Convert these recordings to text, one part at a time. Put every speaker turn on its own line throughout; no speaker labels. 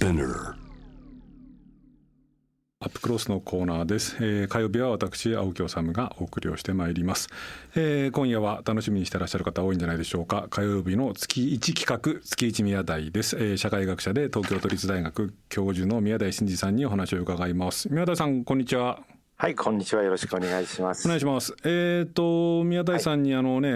Spinner
アップクロスのコーナーです、えー火曜日は私青木治がお送りをしてまいります、えー今夜は楽しみにしてらっしゃる方多いんじゃないでしょうか。火曜日の月1企画月1宮台です、えー社会学者で東京都立大学教授の宮台真司さんにお話を伺います。宮台さんこんにちは。
はい、こんにちは。よろしくお願いします。
お願いします。えっ、と宮台さんにあのね、え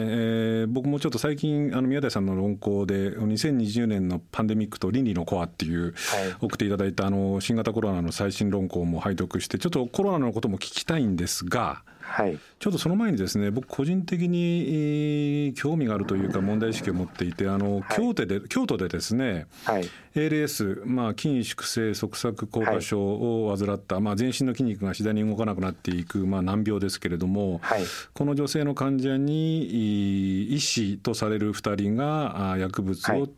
ー僕もちょっと最近あの宮台さんの論考で2020年のパンデミックと倫理のコアっていう、送っていただいたあの新型コロナの最新論考も拝読してちょっとコロナのことも聞きたいんですが。
はい。
ちょっとその前にですね僕個人的にえー興味があるというか問題意識を持っていてあの京都で京都でですね
はい。
ALS、まあ、筋萎縮性側索硬化症を患った、まあ、全身の筋肉が次第に動かなくなっていく、まあ、難病ですけれども、
はい。
この女性の患者にい医師とされる2人があ薬物を、
はい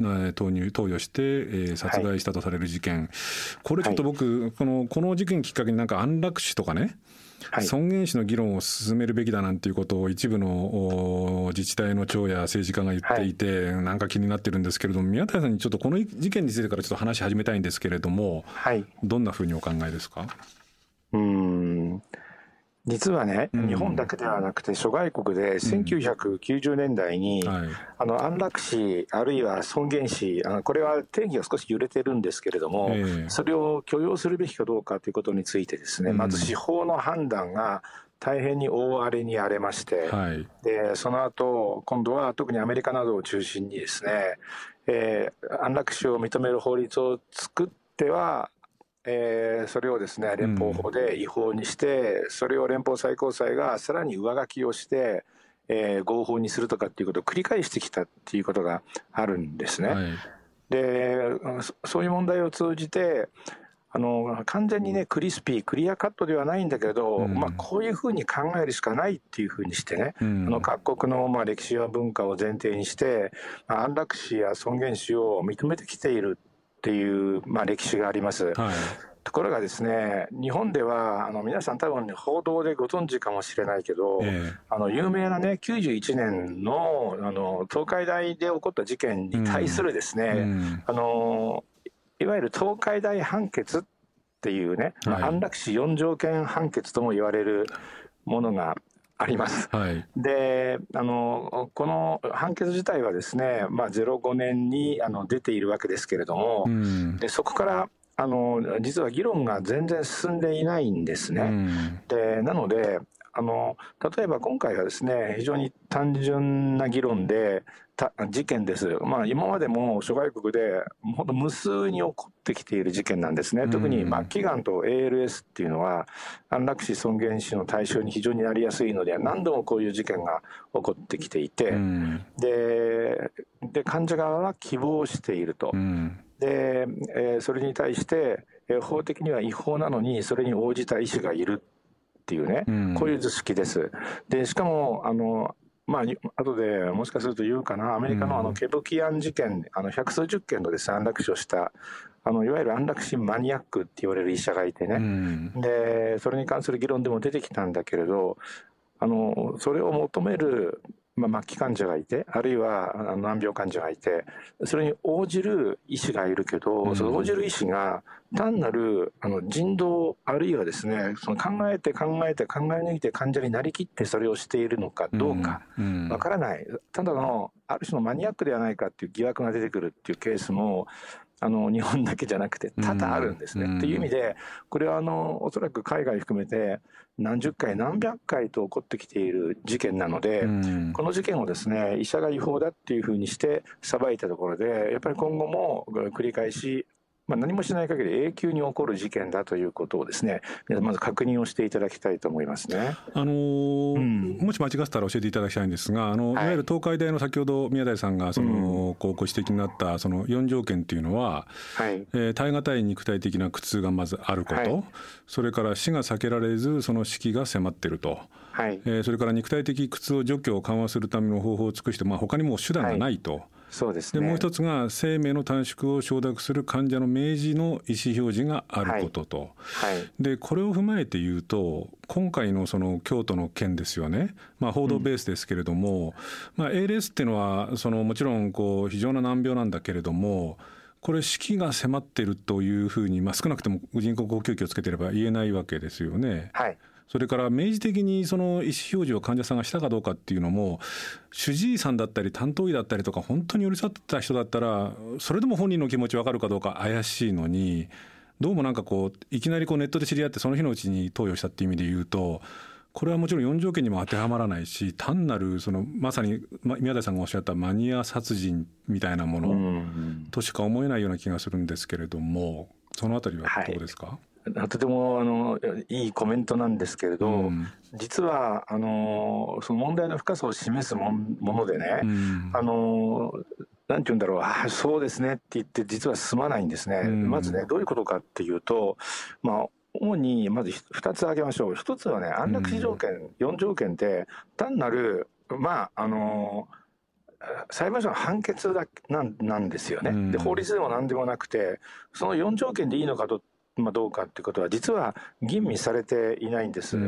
えー投入投与して、えー殺害したとされる事件、これちょっと僕、このこの事件きっかけになんか安楽死とかね、
はい
尊厳死の議論を進めるべきだなんていうことを一部のお自治体の長や政治家が言っていて、なんか気になってるんですけれども宮台さんにちょっとこの事件についてからちょっと話し始めたいんですけれども
はい。
どんなふうにお考えですか？
うーん。実はね、
うん。
日本だけではなくて諸外国で1990年代に、
はい。
あの安楽死あるいは尊厳死あのこれは定義が少し揺れてるんですけれども、
ええ。
それを許容するべきかどうかということについてですね、
うん。
まず司法の判断が大変に大荒れに荒れまして、
はい。
でその後今度は特にアメリカなどを中心にですね、えー安楽死を認める法律を作っては、えーそれをですね連邦法で違法にして、それを連邦最高裁がさらに上書きをして、えー合法にするとかっていうことを繰り返してきたっていうことがあるんですね。
はい。
でそそういう問題を通じてあの完全にねクリスピークリアカットではないんだけど、
うん。
まあ、こういうふうに考えるしかないっていうふうにしてね、
うん。
あの各国のまあ歴史や文化を前提にして、まあ安楽死や尊厳死を認めてきているっていう、まあ、歴史があります。
はい。
ところがですね日本ではあの皆さん多分ね報道でご存知かもしれないけど、
え
あの有名なね91年のあの東海大で起こった事件に対するですね、
えうん。
あのいわゆる東海大判決っていうね、まあ
はい。
安楽死4条件判決とも言われるものがあります。
はい
であのこの判決自体はですね、まあ、05年にあの出ているわけですけれども、
うん
でそこからあの実は議論が全然進んでいないんですね。
うん
でなのであの例えば今回はですね非常に単純な議論でた事件です、まあ、今までも諸外国で本当無数に起こってきている事件なんですね、
うん。
特に末期がんと ALS っていうのは安楽死尊厳死の対象に非常になりやすいので何度もこういう事件が起こってきていて、
うん。
でで患者側は希望していると。
うん。
で、えーそれに対して、えー法的には違法なのにそれに応じた医師がいるっていうね、
うん。
こういう図式です。でしかもあのまあ、後でもしかすると言うかな、アメリカのあ
うん。
のケブキアン事件、あの百数十件のですね安楽死をしたあの、いわゆる安楽死マニアックって言われる医者がいて
う
ね、
ん。
でそれに関する議論でも出てきたんだけれど、あのそれを求める、まあ、末期患者がいて、あるいは難病患者がいて、それに応じる医師がいるけど、
うん。
その応じる医師が単なるあの人道、あるいはですね、その考えて考えて考え抜いて患者になりきってそれをしているのかどうか。
うん。
わからない、ただのある種のマニアックではないかっていう疑惑が出てくるっていうケースも、あの日本だけじゃなくて多々あるんですね。
うん。
っていう意味で、これはあのおそらく海外含めて、何十回、何百回と起こってきている事件なので、
うん。
この事件をですね医者が違法だっていうふうにして裁いたところで、やっぱり今後も繰り返し、まあ、何もしない限り永久に起こる事件だということをですね、まず確認をしていただきたいと思いますね。
あのー
うん。
もし間違ってたら教えていただきたいんですがあの、
はい。
い、わゆる東海大の先ほど宮台さんがその、
う
こうご指摘になったその4条件っていうのは、
はい。
えー耐え難い肉体的な苦痛がまずあること、
はい。
それから死が避けられずその死期が迫っていると、
はい。
えーそれから肉体的苦痛を除去緩和するための方法を尽くして、まあ、他にもう手段がないと。
そうですね。
でもう一つが生命の短縮を承諾する患者の明示の意思表示があることと、
はい。
でこれを踏まえて言うと今回のその京都の件ですよね、まあ、報道ベースですけれども、まあ、ALS っていうのはそのもちろんこう非常な難病なんだけれどもこれ死期が迫ってるというふうに、まあ、少なくとも人工呼吸器をつけてれば言えないわけですよね。
はい
それから明示的にその意思表示を患者さんがしたかどうかっていうのも主治医さんだったり担当医だったりとか本当に寄り添ってた人だったらそれでも本人の気持ち分かるかどうか怪しいのにどうもなんかこういきなりこうネットで知り合ってその日のうちに投与したっていう意味で言うとこれはもちろん4条件にも当てはまらないし単なるそのまさに宮台さんがおっしゃったマニア殺人みたいなものとしか思えないような気がするんですけれどもそのあたりはどうですか、はい
とてもあのいいコメントなんですけれど、うん、実はあのその問題の深さを示すものでね、うん、あのなんて言うんだろうあそうですねって言って実は進まないんですね、うん、まずねどういうことかっていうとまあ主にまず2つ挙げましょう。1つはね安楽死条件、うん、4条件って単なるまああの裁判所の判決だなんなんですよね、で法律でも何でもなくてその4条件でいいのかとまあ、どうかっていうことは実は吟味されていないんです。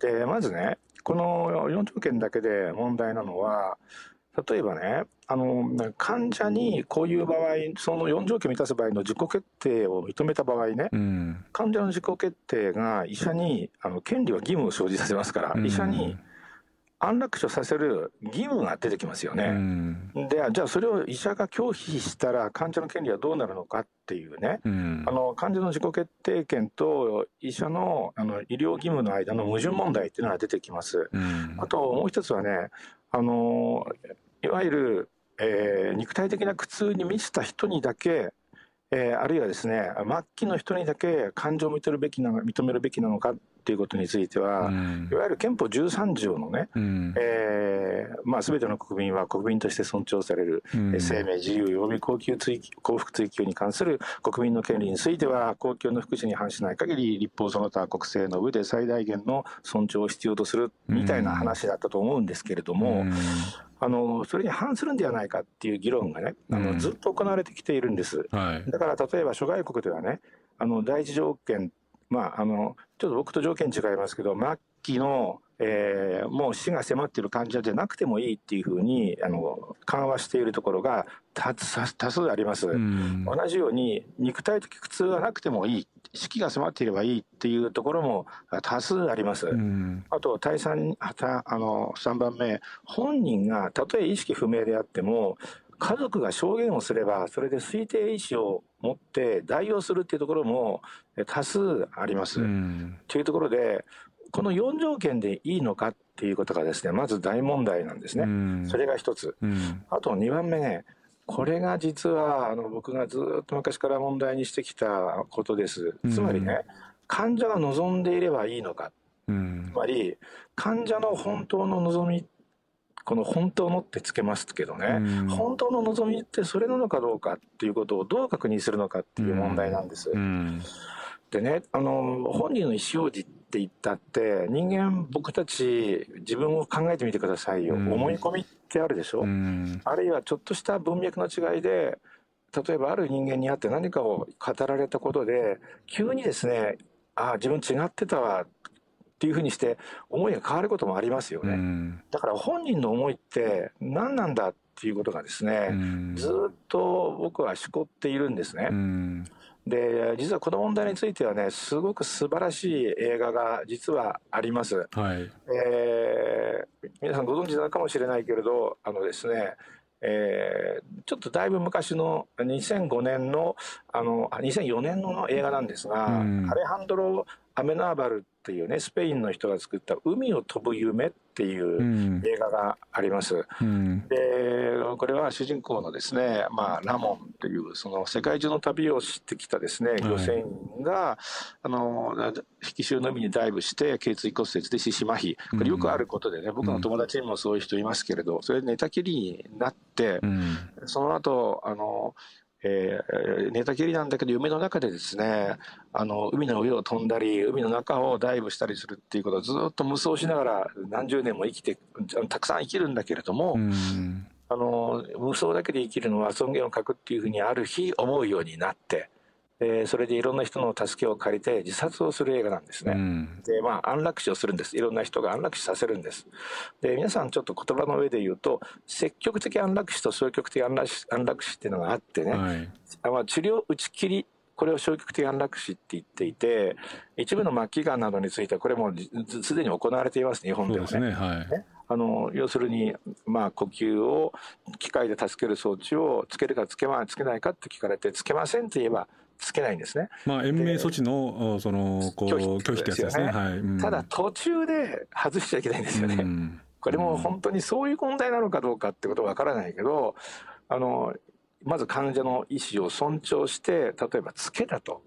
でまずねこの4条件だけで問題なのは例えばねあの患者にこういう場合その4条件満たす場合の自己決定を認めた場合ね、うん、患者の自己決定が医者にあの権利は義務を生じさせますから、うん、医者に安楽死をさせる義務が出てきますよね。うん、でじゃあそれを医者が拒否したら患者の権利はどうなるのかっていうね、うん、あの患者の自己決定権と医者のあの医療義務の間の矛盾問題っていうのが出てきます。うん、あともう一つはねあのいわゆる、えー、肉体的な苦痛に満ちた人にだけえー、あるいはですね末期の人にだけ感情を認めるべきなの認めるべきなのかっていうことについては、うん、いわゆる憲法13条のね、うん、えー、まあ、全ての国民は国民として尊重される、うん、生命自由及び高級追幸福追求に関する国民の権利については公共の福祉に反しない限り立法その他国政の上で最大限の尊重を必要とするみたいな話だったと思うんですけれども、あのそれに反するんではないかっていう議論がねあの、ずっと行われてきているんです、はい、だから例えば諸外国ではねあの第一条件まああのちょっと僕と条件違いますけど末期のえー、もう死が迫っている患者じゃなくてもいいっていうふうにあの緩和しているところが多数あります、うん、同じように肉体的苦痛がなくてもいい死期が迫っていればいいっていうところも多数あります、うん、あと第3あの3番目本人がたとえ意識不明であっても家族が証言をすればそれで推定意思を持って代用するっていうところも多数あります。うん、というところでこの4条件でいいのかっていうことがですねまず大問題なんですね。うん、それが一つ、うん、あと2番目ねこれが実はあの僕がずっと昔から問題にしてきたことです。つまりね、患者が望んでいればいいのか、つまり患者の本当の望みこの本当のってつけますけどね、本当の望みってそれなのかどうかっていうことをどう確認するのかっていう問題なんです。でねあの本人の意思表示って言ったって人間僕たち自分を考えてみてくださいよ、うん、思い込みってあるでしょ、うん、あるいはちょっとした文脈の違いで例えばある人間に会って何かを語られたことで急にですねああ自分違ってたわっていうふうにして思いが変わることもありますよね、うん、だから本人の思いって何なんだっていうことがですね、ずっと僕はしこっているんですね。で実はこの問題についてはねすごく素晴らしい映画が実はあります。はい、えー、皆さんご存知なのかもしれないけれどあのですねえー、ちょっとだいぶ昔の2005年のあの2004年の映画なんですが、うん、アレハンドロ・アメナーバルっていうねスペインの人が作った「海を飛ぶ夢」っていう映画があります。うん、でこれは主人公のですね、まあ、ラモンというその世界中の旅をしてきたですね漁船員が、はい、あの引き潮の海にダイブして頸椎骨折で四肢麻痺。これよくあることでね、僕の友達にもそういう人いますけれどそれで寝たきりになって、うん、その後あのえー、寝たきりなんだけど夢の中でですねあの海の上を飛んだり海の中をダイブしたりするっていうことをずっと無双しながら何十年も生きてたくさん生きるんだけれども、あの無双だけで生きるのは尊厳を欠くっていうふうにある日思うようになってえー、それでいろんな人の助けを借りて自殺をする映画なんですね。うん、で、まあ、安楽死をするんです。いろんな人が安楽死させるんです。で、皆さんちょっと言葉の上で言うと、積極的安楽死と消極的安楽死安楽死っていうのがあってね、はい、まあ、治療打ち切りこれを消極的安楽死って言っていて、一部の末期がんなどについては、これもすでに行われています、日本ではね。ねはい、あの要するに、まあ、呼吸を機械で助ける装置をつけるかつけ,、まあ、つけないかって聞かれて、つけませんと言えば、つけないんですね。
まあ、延命措置のそのこう拒否ってやつですね。はい、
ただ、途中で外しちゃいけないんですよね。うん、これも本当にそういう問題なのかどうかってことはわからないけど、あのまず患者の意思を尊重して例えばつけたと。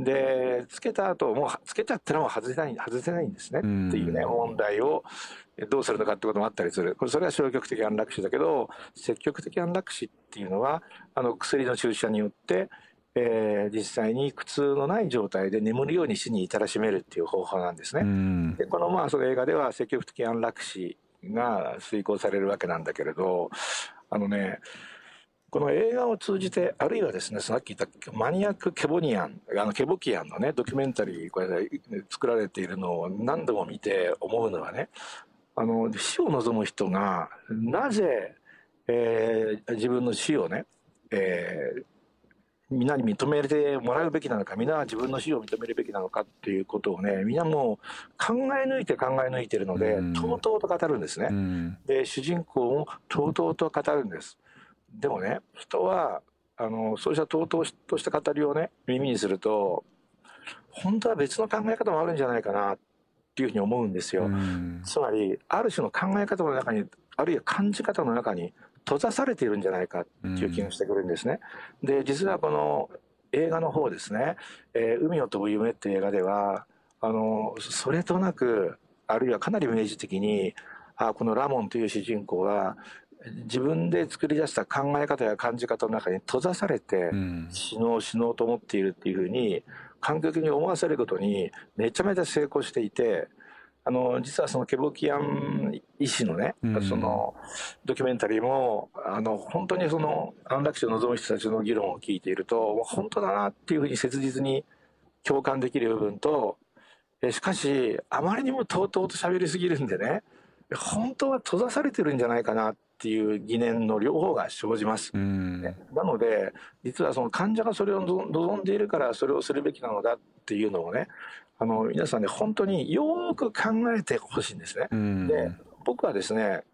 でつけた後もうつけちゃったらもう外せない外せないんですねっていうね問題をどうするのかってこともあったりするこれそれは消極的安楽死だけど積極的安楽死っていうのはあの薬の注射によって、えー、実際に苦痛のない状態で眠るように死に至らしめるっていう方法なんですね。でこのまあその映画では積極的安楽死が遂行されるわけなんだけれどあのねこの映画を通じて、あるいはですね、さっき言ったマニアック・ケボニアン、あのケボキアンのね、ドキュメンタリー、これ、作られているのを何度も見て思うのはね、あの、死を望む人が、なぜ、えー、自分の死をね、えー、みんなに認めてもらうべきなのか、みんなは自分の死を認めるべきなのかっていうことをね、みんなもう考え抜いて考え抜いてるので、とうとうと語るんですね。で、主人公もとうとうと語るんです。でもね人はあのそうしたとうとうとした語りをね耳にすると本当は別の考え方もあるんじゃないかなっていうふうに思うんですよ。つまりある種の考え方の中にあるいは感じ方の中に閉ざされているんじゃないかっていう気がしてくるんですね。で実はこの映画の方ですね「えー、海を飛ぶ夢」っていう映画ではあのそれとなくあるいはかなり明示的にあこのラモンという主人公は自分で作り出した考え方や感じ方の中に閉ざされて死のう死のうと思っているっていうふうに観客に思わせることにめちゃめちゃ成功していてあの実はそのケボキアン医師のね、そのドキュメンタリーもあの本当にその安楽死を望む人たちの議論を聞いていると本当だなっていうふうに切実に共感できる部分としかしあまりにもとうとうと喋りすぎるんでね本当は閉ざされてるんじゃないかなっていう疑念の両方が生じます。なので実はその患者がそれを望んでいるからそれをするべきなのだっていうのをねあの皆さんね本当によく考えてほしいんですね。で僕はですね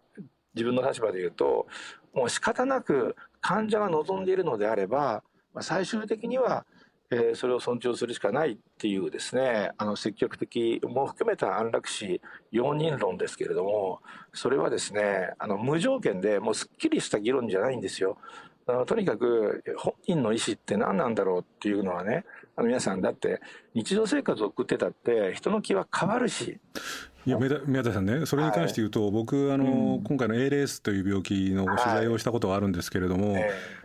自分の立場で言うともう仕方なく患者が望んでいるのであれば最終的にはえー、それを尊重するしかないっていうですねあの積極的も含めた安楽死容認論ですけれどもそれはですねあの無条件でもうすっきりした議論じゃないんですよ。あのとにかく本人の意思って何なんだろうっていうのはねあの皆さんだって日常生活を送ってたって人の気は変わるし。
いや宮田さんね、それに関して言うと、はい、僕あの、うん、今回の ALS という病気の取材をしたことがあるんですけれども、はい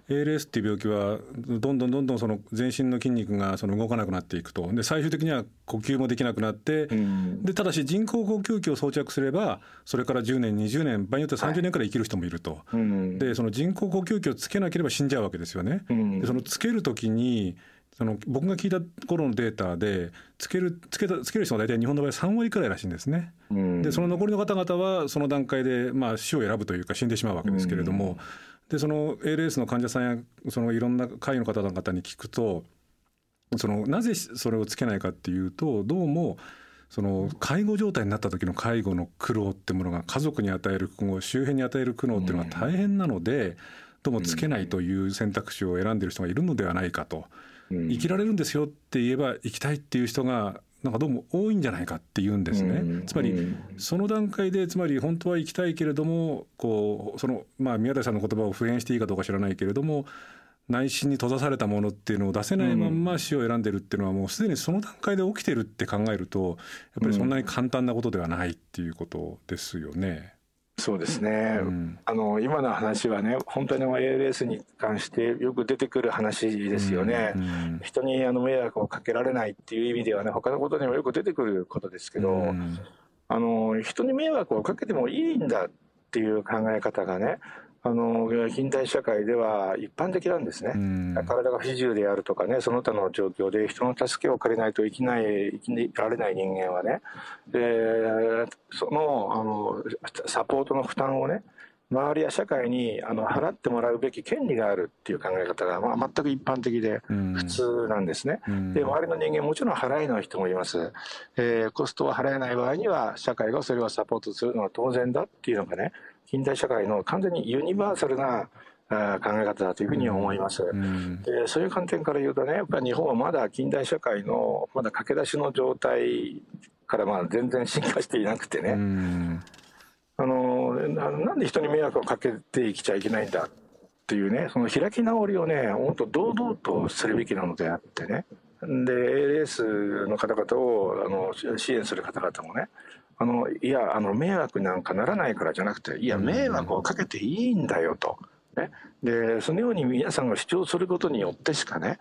ALS っていう病気はどんどんどんどんその全身の筋肉がその動かなくなっていくと。で最終的には呼吸もできなくなって、うん、でただし人工呼吸器を装着すればそれから10年20年場合によっては30年から生きる人もいると、はい、でその人工呼吸器をつけなければ死んじゃうわけですよね。うん、でそのつける時にその僕が聞いた頃のデータでつけるつけたつける人が大体日本の場合3割くらいらしいんですね。うん、でその残りの方々はその段階でまあ死を選ぶというか死んでしまうわけですけれども。うんでその ALS の患者さんやそのいろんな会の方々に聞くとそのなぜそれをつけないかっていうとどうもその介護状態になった時の介護の苦労ってものが家族に与える苦悩周辺に与える苦悩っていうのが大変なので、どうもつけないという選択肢を選んでる人がいるのではないかと、生きられるんですよって言えば生きたいっていう人がなんかどうも多いんじゃないかって言うんですね。つまりその段階でつまり本当は行きたいけれどもこうそのまあ宮台さんの言葉を復元していいかどうか知らないけれども内心に閉ざされたものっていうのを出せないまんま死を選んでるっていうのはもうすでにその段階で起きてるって考えるとやっぱりそんなに簡単なことではないっていうことですよね。
そうですね、うん、あの今の話はね本当に ALS に関してよく出てくる話ですよね、うんうん、人にあの迷惑をかけられないっていう意味ではね他のことにもよく出てくることですけど、あの人に迷惑をかけてもいいんだっていう考え方がねあの近代社会では一般的なんですね、体が不自由であるとかね、その他の状況で人の助けを借りないと生きない生きられない人間はね、でそのあのサポートの負担をね、周りや社会にあの払ってもらうべき権利があるっていう考え方が、まあ、全く一般的で普通なんですね。で周りの人間もちろん払えない人もいます、えー、コストは払えない場合には社会がそれをサポートするのは当然だっていうのがね近代社会の完全にユニバーサルな考え方だというふうに思います、うん、でそういう観点から言うとねやっぱり日本はまだ近代社会のまだ駆け出しの状態からまあ全然進化していなくてね、うん、あのなんで人に迷惑をかけてきちゃいけないんだっていうねその開き直りをね本当堂々とするべきなのであってね。で ALS の方々をあの支援する方々もねあのいやあの迷惑なんかならないからじゃなくていや迷惑をかけていいんだよと。ね、でそのように皆さんが主張することによってしかね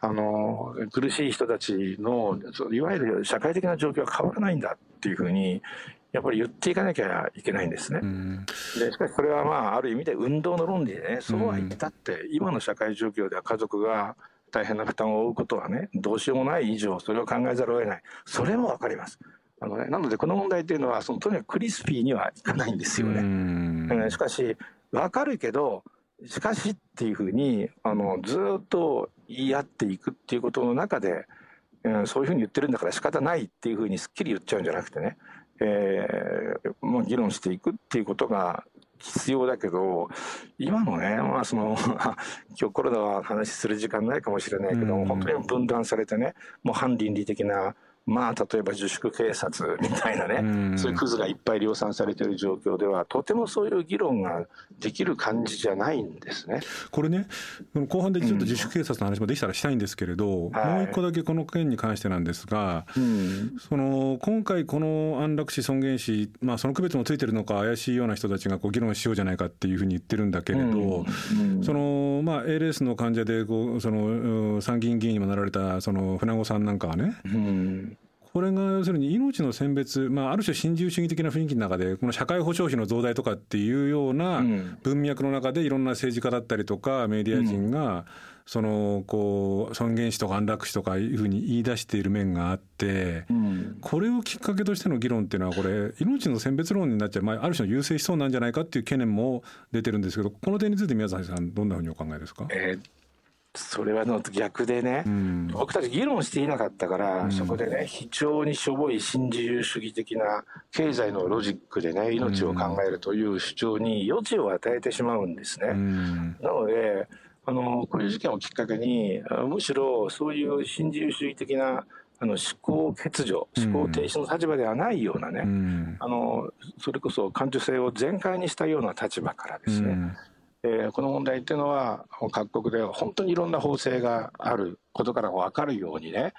あの苦しい人たちのいわゆる社会的な状況は変わらないんだっていうふうにやっぱり言っていかなきゃいけないんですね。でしかしこれはまあある意味で運動の論理でねそうは言ったって今の社会状況では家族が大変な負担を負うことはねどうしようもない以上それを考えざるを得ないそれも分かります。あのね、なのでこの問題というのはそのとにかくクリスピーにはいかないんですよね。しかし分かるけどしかしっていうふうにあのずっと言い合っていくっていうことの中で、うん、そういうふうに言ってるんだから仕方ないっていうふうにすっきり言っちゃうんじゃなくてね、えー、もう議論していくっていうことが必要だけど今のね、まあ、その 今日コロナは話する時間ないかもしれないけど、本当に分断されてねもう反倫理的なまあ、例えば自粛警察みたいなね、そういうクズがいっぱい量産されている状況では、とてもそういう議論ができる感じじゃないんですね。
これね、後半でちょっと自粛警察の話もできたらしたいんですけれど、うん、もう一個だけこの件に関してなんですが、はい、その今回、この安楽死、尊厳死、まあ、その区別もついてるのか、怪しいような人たちがこう議論しようじゃないかっていうふうに言ってるんだけれど、うん。うん、そのまあ、ALS の患者でこうその参議院議員にもなられたその船子さんなんかはね、うんこれが要するに命の選別、まあ、ある種新自由主義的な雰囲気の中でこの社会保障費の増大とかっていうような文脈の中でいろんな政治家だったりとかメディア人が、そのこう尊厳死とか安楽死とかいうふうに言い出している面があって、これをきっかけとしての議論っていうのはこれ命の選別論になっちゃう、まあ、ある種の優勢思想なんじゃないかっていう懸念も出てるんですけどこの点について宮崎さんどんなふうにお考えですか、
えーそれはの逆でね、うん、僕たち議論していなかったから、うん、そこでね非常にしょぼい新自由主義的な経済のロジックでね命を考えるという主張に余地を与えてしまうんですね。うん、なのであのこういう事件をきっかけにむしろそういう新自由主義的なあの思考欠如思考停止の立場ではないようなね、あのそれこそ感受性を全開にしたような立場からですね、えー、この問題っていうのは各国で本当にいろんな法制があることから分かるようにね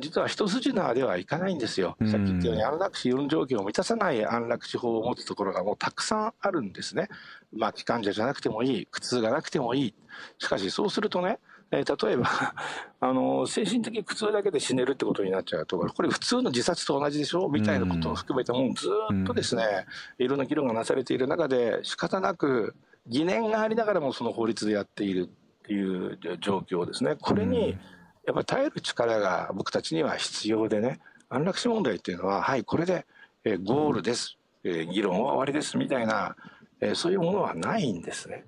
実は一筋縄ではいかないんですよ、さっき言ったように安楽死4条件を満たさない安楽死法を持つところがもうたくさんあるんですね、まあ、機関者じゃなくてもいい、苦痛がなくてもいい、しかしそうするとね、えー、例えば あの精神的苦痛だけで死ねるってことになっちゃうとこれ普通の自殺と同じでしょ？みたいなことを含めてもうずっとですね、いろんな議論がなされている中で仕方なく疑念がありながらもその法律でやっているっていう状況ですね。これにやっぱり耐える力が僕たちには必要でね、安楽死問題っていうのは、はい、これでゴールです、議論は終わりですみたいな、そういうものはないんですね。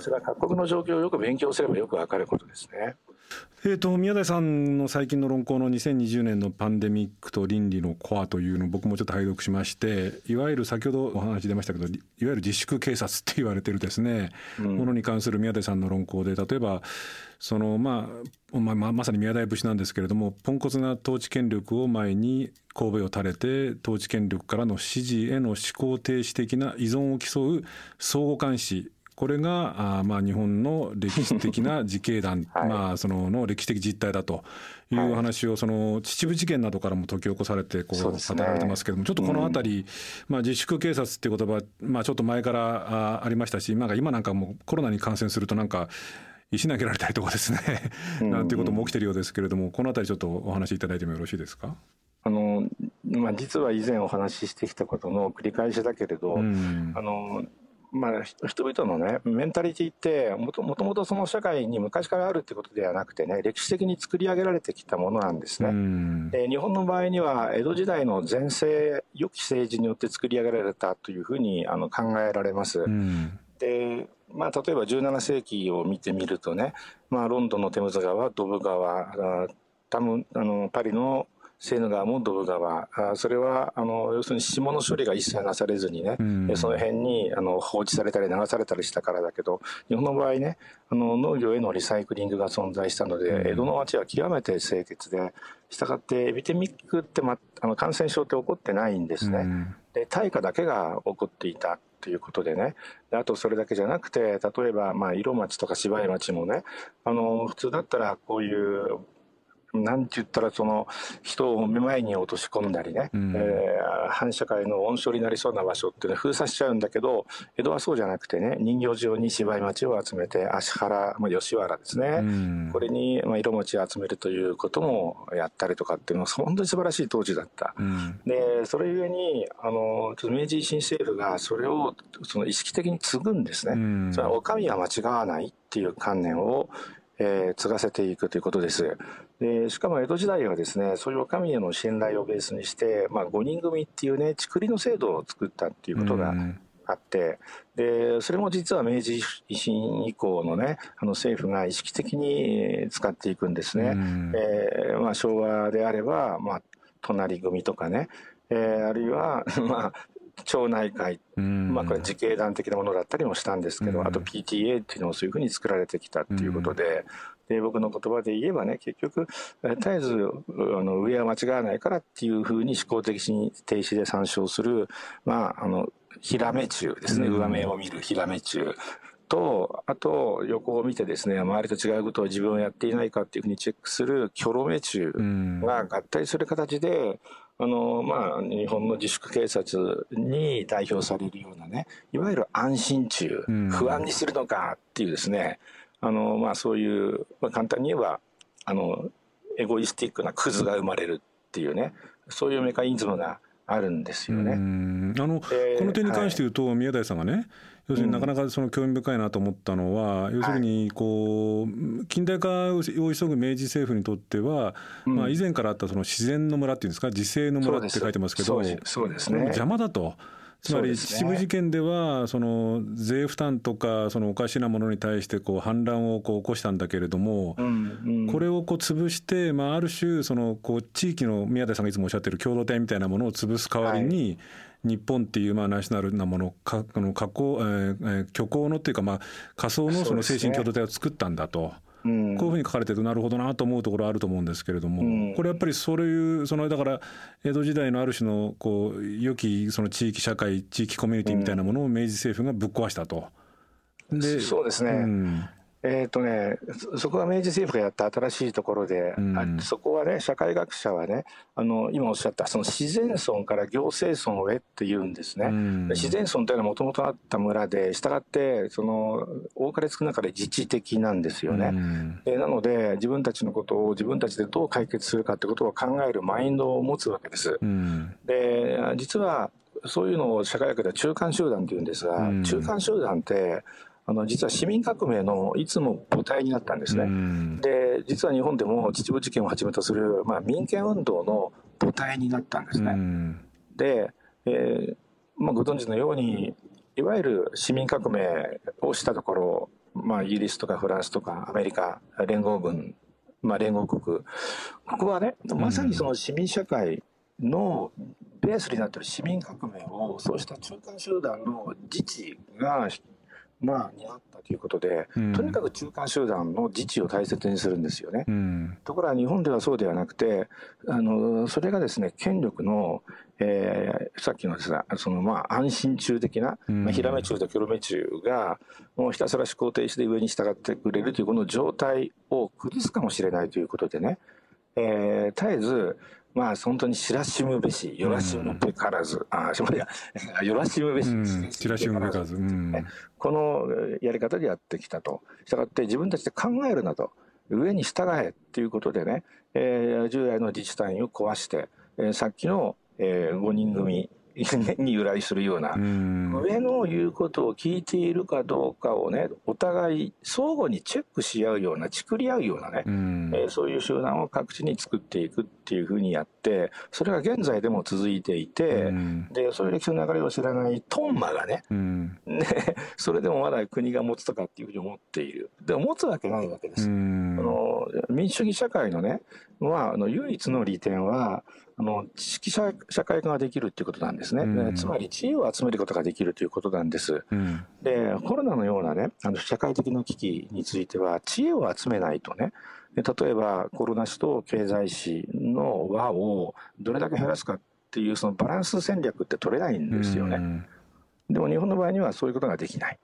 それは各国の状況をよく勉強すればよくわかることですね。
えーと、宮台さんの最近の論考の2020年のパンデミックと倫理のコアというのを僕もちょっと拝読しましていわゆる先ほどお話出ましたけどいわゆる自粛警察って言われてるですね、うん、ものに関する宮台さんの論考で例えばその、まあ、まあ、まさに宮台節なんですけれどもポンコツな統治権力を前に神戸を垂れて統治権力からの指示への思考停止的な依存を競う相互監視これがあまあ日本の歴史的な 自警団、はい、まあそのの歴史的実態だという話をその秩父事件などからも解き起こされてこう語られてますけどもちょっとこの辺り、まあ自粛警察っていう言葉まあちょっと前からあありましたしなんか今なんかもコロナに感染するとなんか石投げられたりとかですねなんていうことも起きてるようですけれどもこの辺りちょっとお話しいただいてもよろしいですか？
あのまあ、実は以前お話ししてきたことの繰り返しだけれど、あのまあ、人々のね、メンタリティってもと、もともとその社会に昔からあるってことではなくてね、歴史的に作り上げられてきたものなんですね。で日本の場合には、江戸時代の前世、良き政治によって作り上げられたというふうにあの考えられます。でまあ、例えば17世紀を見てみるとね、まあ、ロンドンのテムズ川、ドブ川、タムあのパリのセーヌ川もドブ川あそれはあの要するに下の処理が一切なされずにね、うん、その辺にあの放置されたり流されたりしたからだけど日本の場合ねあの農業へのリサイクリングが存在したので、うん、江戸の町は極めて清潔でしたがってエビテミックって、ま、あの感染症って起こってないんですね。うん、で大火だけが起こっていたということでね。あとそれだけじゃなくて例えばまあ色町とか芝居町もねあの普通だったらこういうなんて言ったらその人を目前に落とし込んだりね、うん、えー、反社会の温床になりそうな場所っていうのは封鎖しちゃうんだけど江戸はそうじゃなくてね人形上に芝居町を集めて芦原、まあ、吉原ですね、うん、これに、まあ、色餅を集めるということもやったりとかっていうのは本当に素晴らしい当時だった。うん、でそれゆえにあの明治維新政府がそれをその意識的に継ぐんですね。うん、それはお上は間違わないっていう観念をえー、継がせていくということです。でしかも江戸時代はですねそういう神への信頼をベースにして、まあ、5人組っていうね竹林の制度を作ったっていうことがあって、でそれも実は明治維新以降のねあの政府が意識的に使っていくんですね。えー、まあ、昭和であれば、まあ、隣組とかね、えー、あるいは、まあ、町内会、まあ、これ自警団的なものだったりもしたんですけど、あと PTA っていうのもそういうふうに作られてきたっていうことで、で僕の言葉で言えばね結局絶えずあの上は間違わないからっていうふうに思考的に停止で参照する、まあ、あのヒラメ中ですね、上目を見るヒラメ中。と、あと、横を見てですね、周りと違うことを自分はやっていないかっていうふうにチェックする、キョロメ中が合体する形で、あの、まあ、日本の自粛警察に代表されるようなね、いわゆる安心中、不安にするのかっていうですね、あの、まあ、そういう、まあ、簡単に言えば、あの、エゴイスティックなクズが生まれるっていうね、そういうメカニズムがあるんですよね。あ
の、えー、この点に関して言うと、はい、宮台さんがね、要するになかなかその興味深いなと思ったのは、うん、要するにこう近代化を急ぐ明治政府にとっては、うん、まあ、以前からあったその自然の村っていうんですか自生の村って書いてますけど
そうです。ね。
邪魔だと。つまり秩父事件ではその税負担とかそのおかしなものに対してこう反乱をこう起こしたんだけれども、これをこう潰して、まあ、ある種そのこう地域の宮台さんがいつもおっしゃってる共同体みたいなものを潰す代わりに、日本っていうまあナショナルなものかあの加工、えー、虚構のっていうかまあ仮想のその精神共同体を作ったんだと。こういうふうに書かれてる。となるほどなと思うところあると思うんですけれども、うん、これやっぱりそういうそのだから江戸時代のある種のこう良きその地域社会地域コミュニティみたいなものを明治政府がぶっ壊したと。
でそうですね、うんえーとね、そこは明治政府がやった新しいところで、うん、そこはね社会学者はねあの今おっしゃったその自然村から行政村へっていうんですね、うん、自然村というのはもともとあった村でしたがってその多かれ少なかれ自治的なんですよね、うん、でなので自分たちのことを自分たちでどう解決するかってことを考えるマインドを持つわけです、で実はそういうのを社会学では中間集団っていうんですが、中間集団ってあの実は市民革命のいつも母体になったんですね。で実は日本でも秩父事件をはじめとする、まあ、民権運動の母体になったんですね。で、えーまあ、ご存知のようにいわゆる市民革命をしたところ、まあ、イギリスとかフランスとかアメリカ連合軍、まあ、連合国ここはねまさにその市民社会のベースになっている市民革命をそうした中間集団の自治がまあ、担ったということで、うん、とにかく中間集団の自治を大切にするんですよね。うん、ところが日本ではそうではなくて、あのそれがですね権力の、えー、さっきのですねそのまあ安心中的な、まあ、ヒラメ中とキョロメ中がもうひたすら思考停止で上に従ってくれるというこの状態を崩すかもしれないということでね、えー、絶えずまあ本当に知らしむべし、よらしむべからず、うん、あ、しまりや、よらしむべし、
知らしむべからず、うん、
このやり方でやってきたと。したがって自分たちで考えるなと。上に従えっていうことでね、えー、従来の自治体を壊して、えー、さっきの、えー、5人組に由来するような、上の言うことを聞いているかどうかをね、お互い相互にチェックし合うような、作り合うようなね、えー、そういう集団を各地に作っていくっていうふうにやって、それが現在でも続いていて、で、そういう歴史の流れを知らないトンマがね、ね、それでもまだ国が持つとかっていうふうに思っている。でも持つわけないわけです。あの民主主義社会のね、まあ、あの唯一の利点は、あの知識社会化ができるっていうことなんですね、うん、つまり知恵を集めることができるということなんです、うん、でコロナのようなねあの社会的な危機については知恵を集めないとね。例えばコロナ死と経済死の輪をどれだけ減らすかっていうそのバランス戦略って取れないんですよね、うん、でも日本の場合にはそういうことができない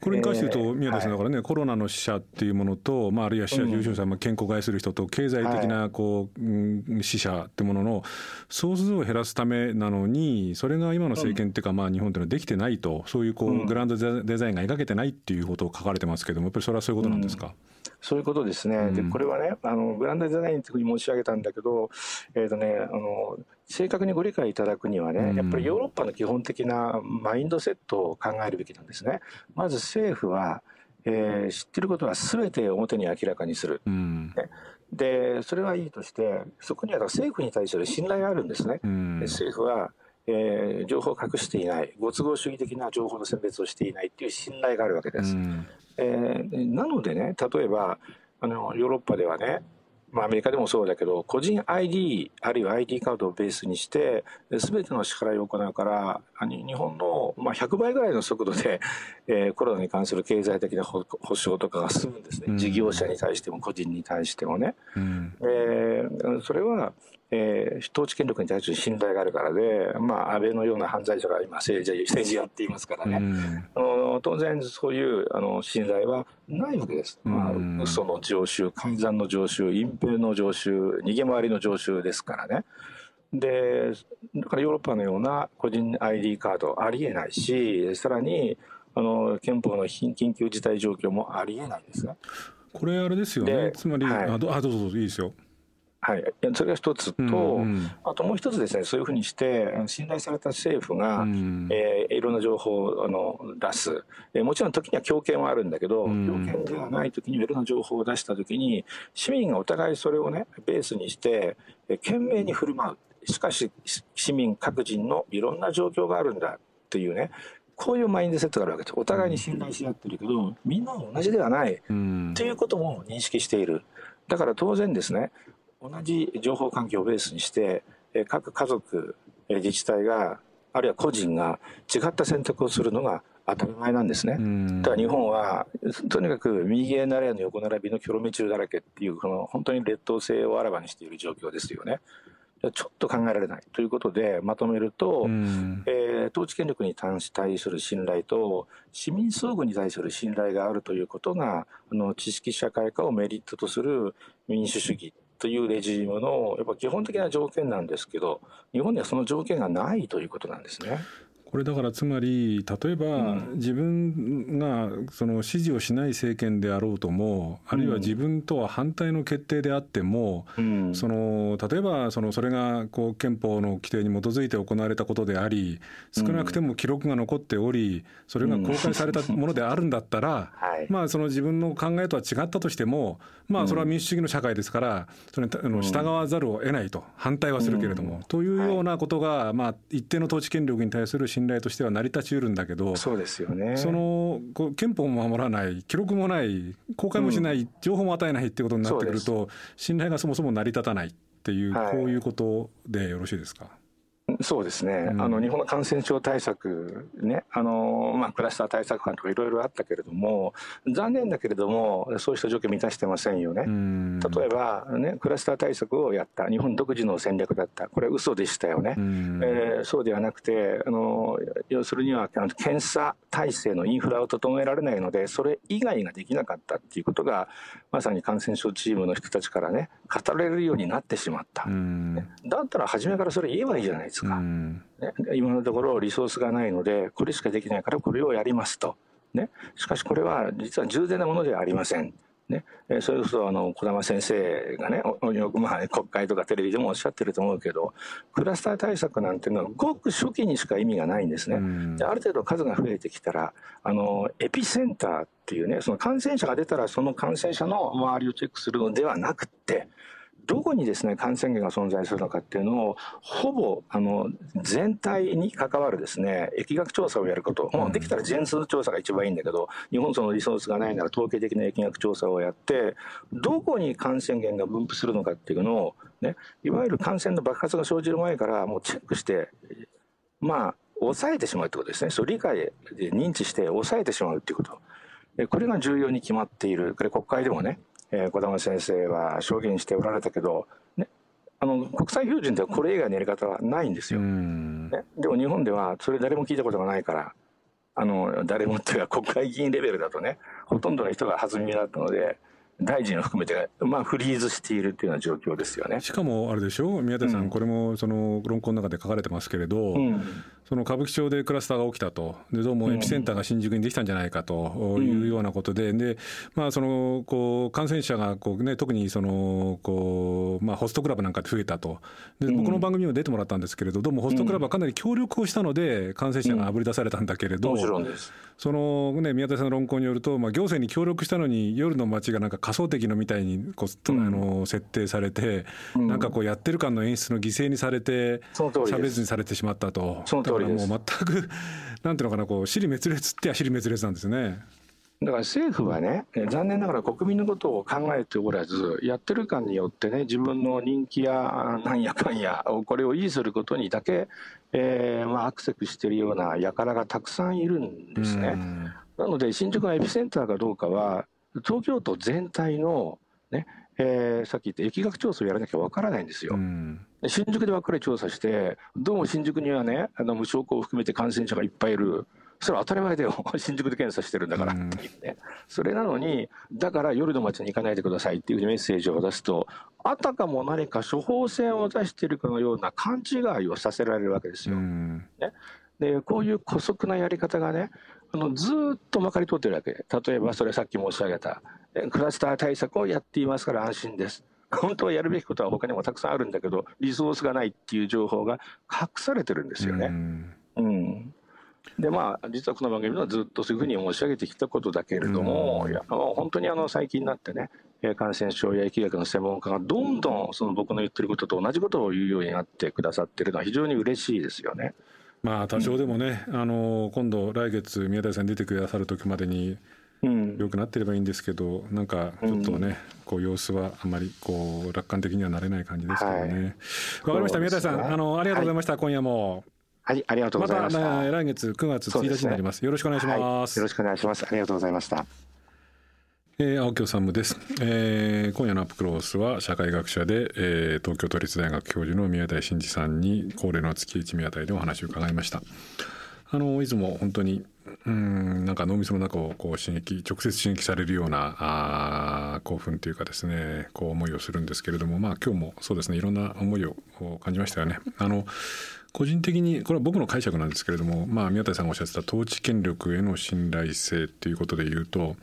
これに関して言うと、宮田さん、だからね、コロナの死者っていうものと、まあ、あるいは死者、重症者、まあ、健康を害する人と、経済的なこう、死者ってものの総数を減らすためなのに、それが今の政権っていうか、まあ、日本っていうのはできてないと、そういうこうグランドデザインが描けてないっていうことを書かれてますけども、やっぱりそれはそういうことなんですか？
そういうことですね、うん、でこれはねあのグランドデザインというふうに申し上げたんだけど、えーとね、あの正確にご理解いただくにはね、うん、やっぱりヨーロッパの基本的なマインドセットを考えるべきなんですね。まず政府はえー、知ってることは全て表に明らかにする、うん、ね、でそれはいいとしてそこには政府に対する信頼があるんですね、うん、政府は、えー、情報を隠していないご都合主義的な情報の選別をしていないっていう信頼があるわけです、うん、えー、なのでね例えばあのヨーロッパではねまあ、アメリカでもそうだけど個人 ID あるいは ID カードをベースにして全ての支払いを行うから日本のまあ100倍ぐらいの速度で、えー、コロナに関する経済的な保障とかが進むんですね、うん、事業者に対しても個人に対してもね。うん、えー、それはえー、統治権力に対する信頼があるからで、まあ、安倍のような犯罪者が今政治、政治やっていますからね、うん、あの当然そういうあの信頼はないわけです。まあ、嘘の常習、改ざんの常習、隠蔽の常習、逃げ回りの常習ですからね。で、だからヨーロッパのような個人 ID カードありえないし、さらに、あの、憲法の緊急事態状況もありえないですね。
これあれですよね。つまり、はい、あどうぞどうぞいいですよ。
はい、それが一つと、うんうん、あともう一つですねそういうふうにして信頼された政府が、うん、えー、いろんな情報をあの出す、えー、もちろん時には強権はあるんだけど、うん、強権ではない時にいろんな情報を出した時に市民がお互いそれをねベースにして、えー、懸命に振る舞う。しかし市民各人のいろんな状況があるんだっていうねこういうマインドセットがあるわけです。お互いに信頼し合ってるけどみんな同じではない、うん、っていうことも認識している。だから当然ですね同じ情報環境をベースにして各家族自治体があるいは個人が違った選択をするのが当たり前なんですね。だから日本はとにかく右へなれの横並びのキョロメ中だらけっていうこの本当に劣等性をあらわにしている状況ですよね。ちょっと考えられないということでまとめると、えー、統治権力に対する信頼と市民相互に対する信頼があるということがあの知識社会化をメリットとする民主主義というレジームのやっぱ基本的な条件なんですけど日本にはその条件がないということなんですね。
これだからつまり例えば自分がその支持をしない政権であろうともあるいは自分とは反対の決定であっても、その例えばそのそれがこう憲法の規定に基づいて行われたことであり少なくても記録が残っておりそれが公開されたものであるんだったら、まあその自分の考えとは違ったとしてもまあそれは民主主義の社会ですからそれに従わざるを得ないと反対はするけれども、というようなことがまあ一定の統治権力に対する信信頼としては成り立ちうるんだけど
そうですよね
そのこ憲法も守らない記録もない公開もしない、うん、情報も与えないっていうことになってくると信頼がそもそも成り立たないっていう、こういうことでよろしいですか。
そうですね、うん、あの日本の感染症対策、ねあのまあ、クラスター対策官とかいろいろあったけれども、残念だけれども、そうした条件満たしてませんよね。例えば、ね、クラスター対策をやった、日本独自の戦略だった、これ、嘘でしたよね。えー、そうではなくて、あの要するには検査体制のインフラを整えられないので、それ以外ができなかったっていうことが、まさに感染症チームの人たちからね、語られるようになってしまった。だったら初めからそれ言えばいいじゃないですか。か、ね、今のところリソースがないのでこれしかできないからこれをやりますと、ね、しかしこれは実は従前なものではありません。ね、それこそあの児玉先生がねよくまあ国会とかテレビでもおっしゃってると思うけどクラスター対策なんていうのはごく初期にしか意味がないんですね。である程度数が増えてきたらあのエピセンターっていうねその感染者が出たらその感染者の周りをチェックするのではなくてどこにですね感染源が存在するのかっていうのをほぼあの全体に関わるですね疫学調査をやること、もうできたら全数調査が一番いいんだけど日本そのリソースがないなら統計的な疫学調査をやってどこに感染源が分布するのかっていうのを、ね、いわゆる感染の爆発が生じる前からもうチェックしてまあ抑えてしまうってことですね。そう理解で認知して抑えてしまうっていうこと。これが重要に決まっている。これ国会でもねえー、児玉先生は証言しておられたけど、ね、あの国際標準ではこれ以外のやり方はないんですよ。ね、でも日本ではそれ誰も聞いたことがないからあの誰もっていうか国会議員レベルだとねほとんどの人が弾みだったので。大臣を含めて、まあ、フリーズしているというような状況ですよね。
しかもあれでしょ？う、宮田さん、うん、これもその論考の中で書かれてますけれど、うん、その歌舞伎町でクラスターが起きたと、でどうもエピセンターが新宿にできたんじゃないかというようなことで、でまあ、そのこう感染者がこう、ね、特にそのこう、まあ、ホストクラブなんかで増えたと。で、僕の番組にも出てもらったんですけれど、どうもホストクラブはかなり協力をしたので、感染者があぶり出されたんだけれど、その、ね、宮田さんの論考によると、まあ、行政に協力したのに、夜の街がなんか仮想的のみたいにこう、あの設定されて、なんかこうやってる感の演出の犠牲にされて、差別にされてしまったと。
その通りです。
もう全くなんていうのかなこう尻滅裂っては尻滅裂なんですね。
だから政府はね、残念ながら国民のことを考えておらず、やってる感によってね、自分の人気やなんやかんや、これを維持することにだけ、えーまあ、アクセスしているような輩がたくさんいるんですね。なので、新宿がエピセンターかどうかは、東京都全体の、ねえー、さっき言った疫学調査をやらなきゃわからないんですよ。新宿でばっかり調査して、どうも新宿にはね、あの無症候を含めて感染者がいっぱいいる。それは当たり前だよ。新宿で検査してるんだからっていうね。それなのに、だから夜の街に行かないでくださいっていうメッセージを出すと、あたかも何か処方箋を出しているかのような勘違いをさせられるわけですよ。ね、でこういう姑息なやり方がね、あのずっとまかり通ってるわけ。例えばそれさっき申し上げた、クラスター対策をやっていますから安心です。本当はやるべきことは他にもたくさんあるんだけど、リソースがないっていう情報が隠されてるんですよね。うん、うんでまあ、実はこの番組はずっとそういうふうに申し上げてきたことだけれども、いや本当にあの最近になってね、感染症や疫学の専門家がどんどんその僕の言ってることと同じことを言うようになってくださってるのは非常に嬉しいですよね。
まあ多少でもね、うん、あの今度来月宮台さん出てくださる時までに良くなってればいいんですけど、なんかちょっとね、うん、こう様子はあんまりこう楽観的にはなれない感じですけどね。わ、はい、かりました、宮台さん、あのありがとうございました、はい、今夜も。
はい、ありがとうございました。ま
た、来月9月1日になります、ね、よろしくお願いします、
はい、よろしくお願いします。ありがとうございました。
えー、青木治です、えー、今夜のアップクロースは社会学者で、えー、東京都立大学教授の宮台真司さんに恒例の月一宮台でお話を伺いました。あのいつも本当にうんなんか脳みその中をこう刺激直接刺激されるようなあ興奮というかですねこう思いをするんですけれどもまあ今日もそうですねいろんな思いを感じましたよね。あの個人的にこれは僕の解釈なんですけれども、まあ、宮台さんがおっしゃってた統治権力への信頼性っていうことで言うと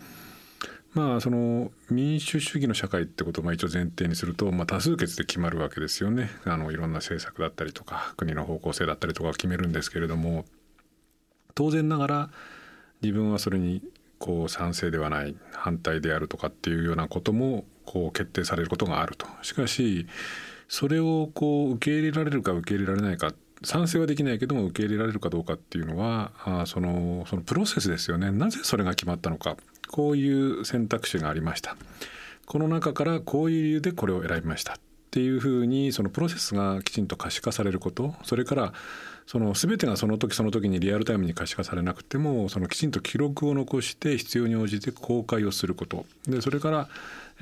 まあその民主主義の社会ってことをまあ一応前提にすると、まあ、多数決で決まるわけですよね。あのいろんな政策だったりとか国の方向性だったりとか決めるんですけれども当然ながら自分はそれにこう賛成ではない反対であるとかっていうようなこともこう決定されることがあると。しかしそれをこう受け入れられるか受け入れられないか賛成はできないけども受け入れられるかどうかっていうのはあそのそのプロセスですよね。なぜそれが決まったのか。こういう選択肢がありました。この中からこういう理由でこれを選びました。っていうふうにそのプロセスがきちんと可視化されること。それからその全てがその時その時にリアルタイムに可視化されなくてもそのきちんと記録を残して必要に応じて公開をすることでそれから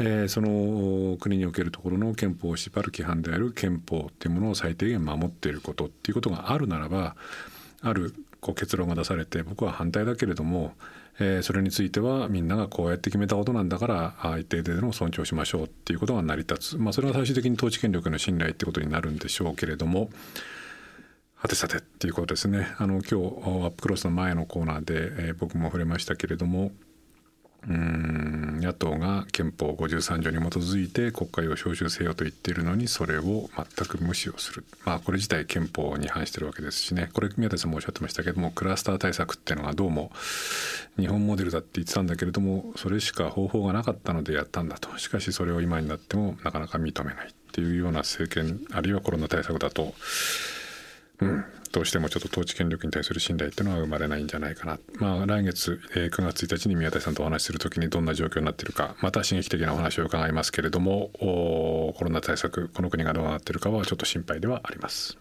えー、その国におけるところの憲法を縛る規範である憲法っていうものを最低限守っていることっていうことがあるならばあるこう結論が出されて僕は反対だけれども、えー、それについてはみんながこうやって決めたことなんだから一定程度の尊重しましょうっていうことが成り立つ、まあ、それは最終的に統治権力の信頼ってことになるんでしょうけれども。はてさてっていうことですね。あの今日アップクロスの前のコーナーで、えー、僕も触れましたけれどもうん野党が憲法53条に基づいて国会を召集せよと言っているのにそれを全く無視をする、まあ、これ自体憲法に反してるわけですしね。これ宮田さんもおっしゃってましたけどもクラスター対策っていうのがどうも日本モデルだって言ってたんだけれどもそれしか方法がなかったのでやったんだと。しかしそれを今になってもなかなか認めないっていうような政権あるいはコロナ対策だとうん、どうしてもちょっと統治権力に対する信頼っていうのは生まれないんじゃないかな、まあ、来月、えー、9月1日に宮台さんとお話しするときにどんな状況になっているか。また刺激的なお話を伺いますけれどもコロナ対策この国がどうなっているかはちょっと心配ではあります。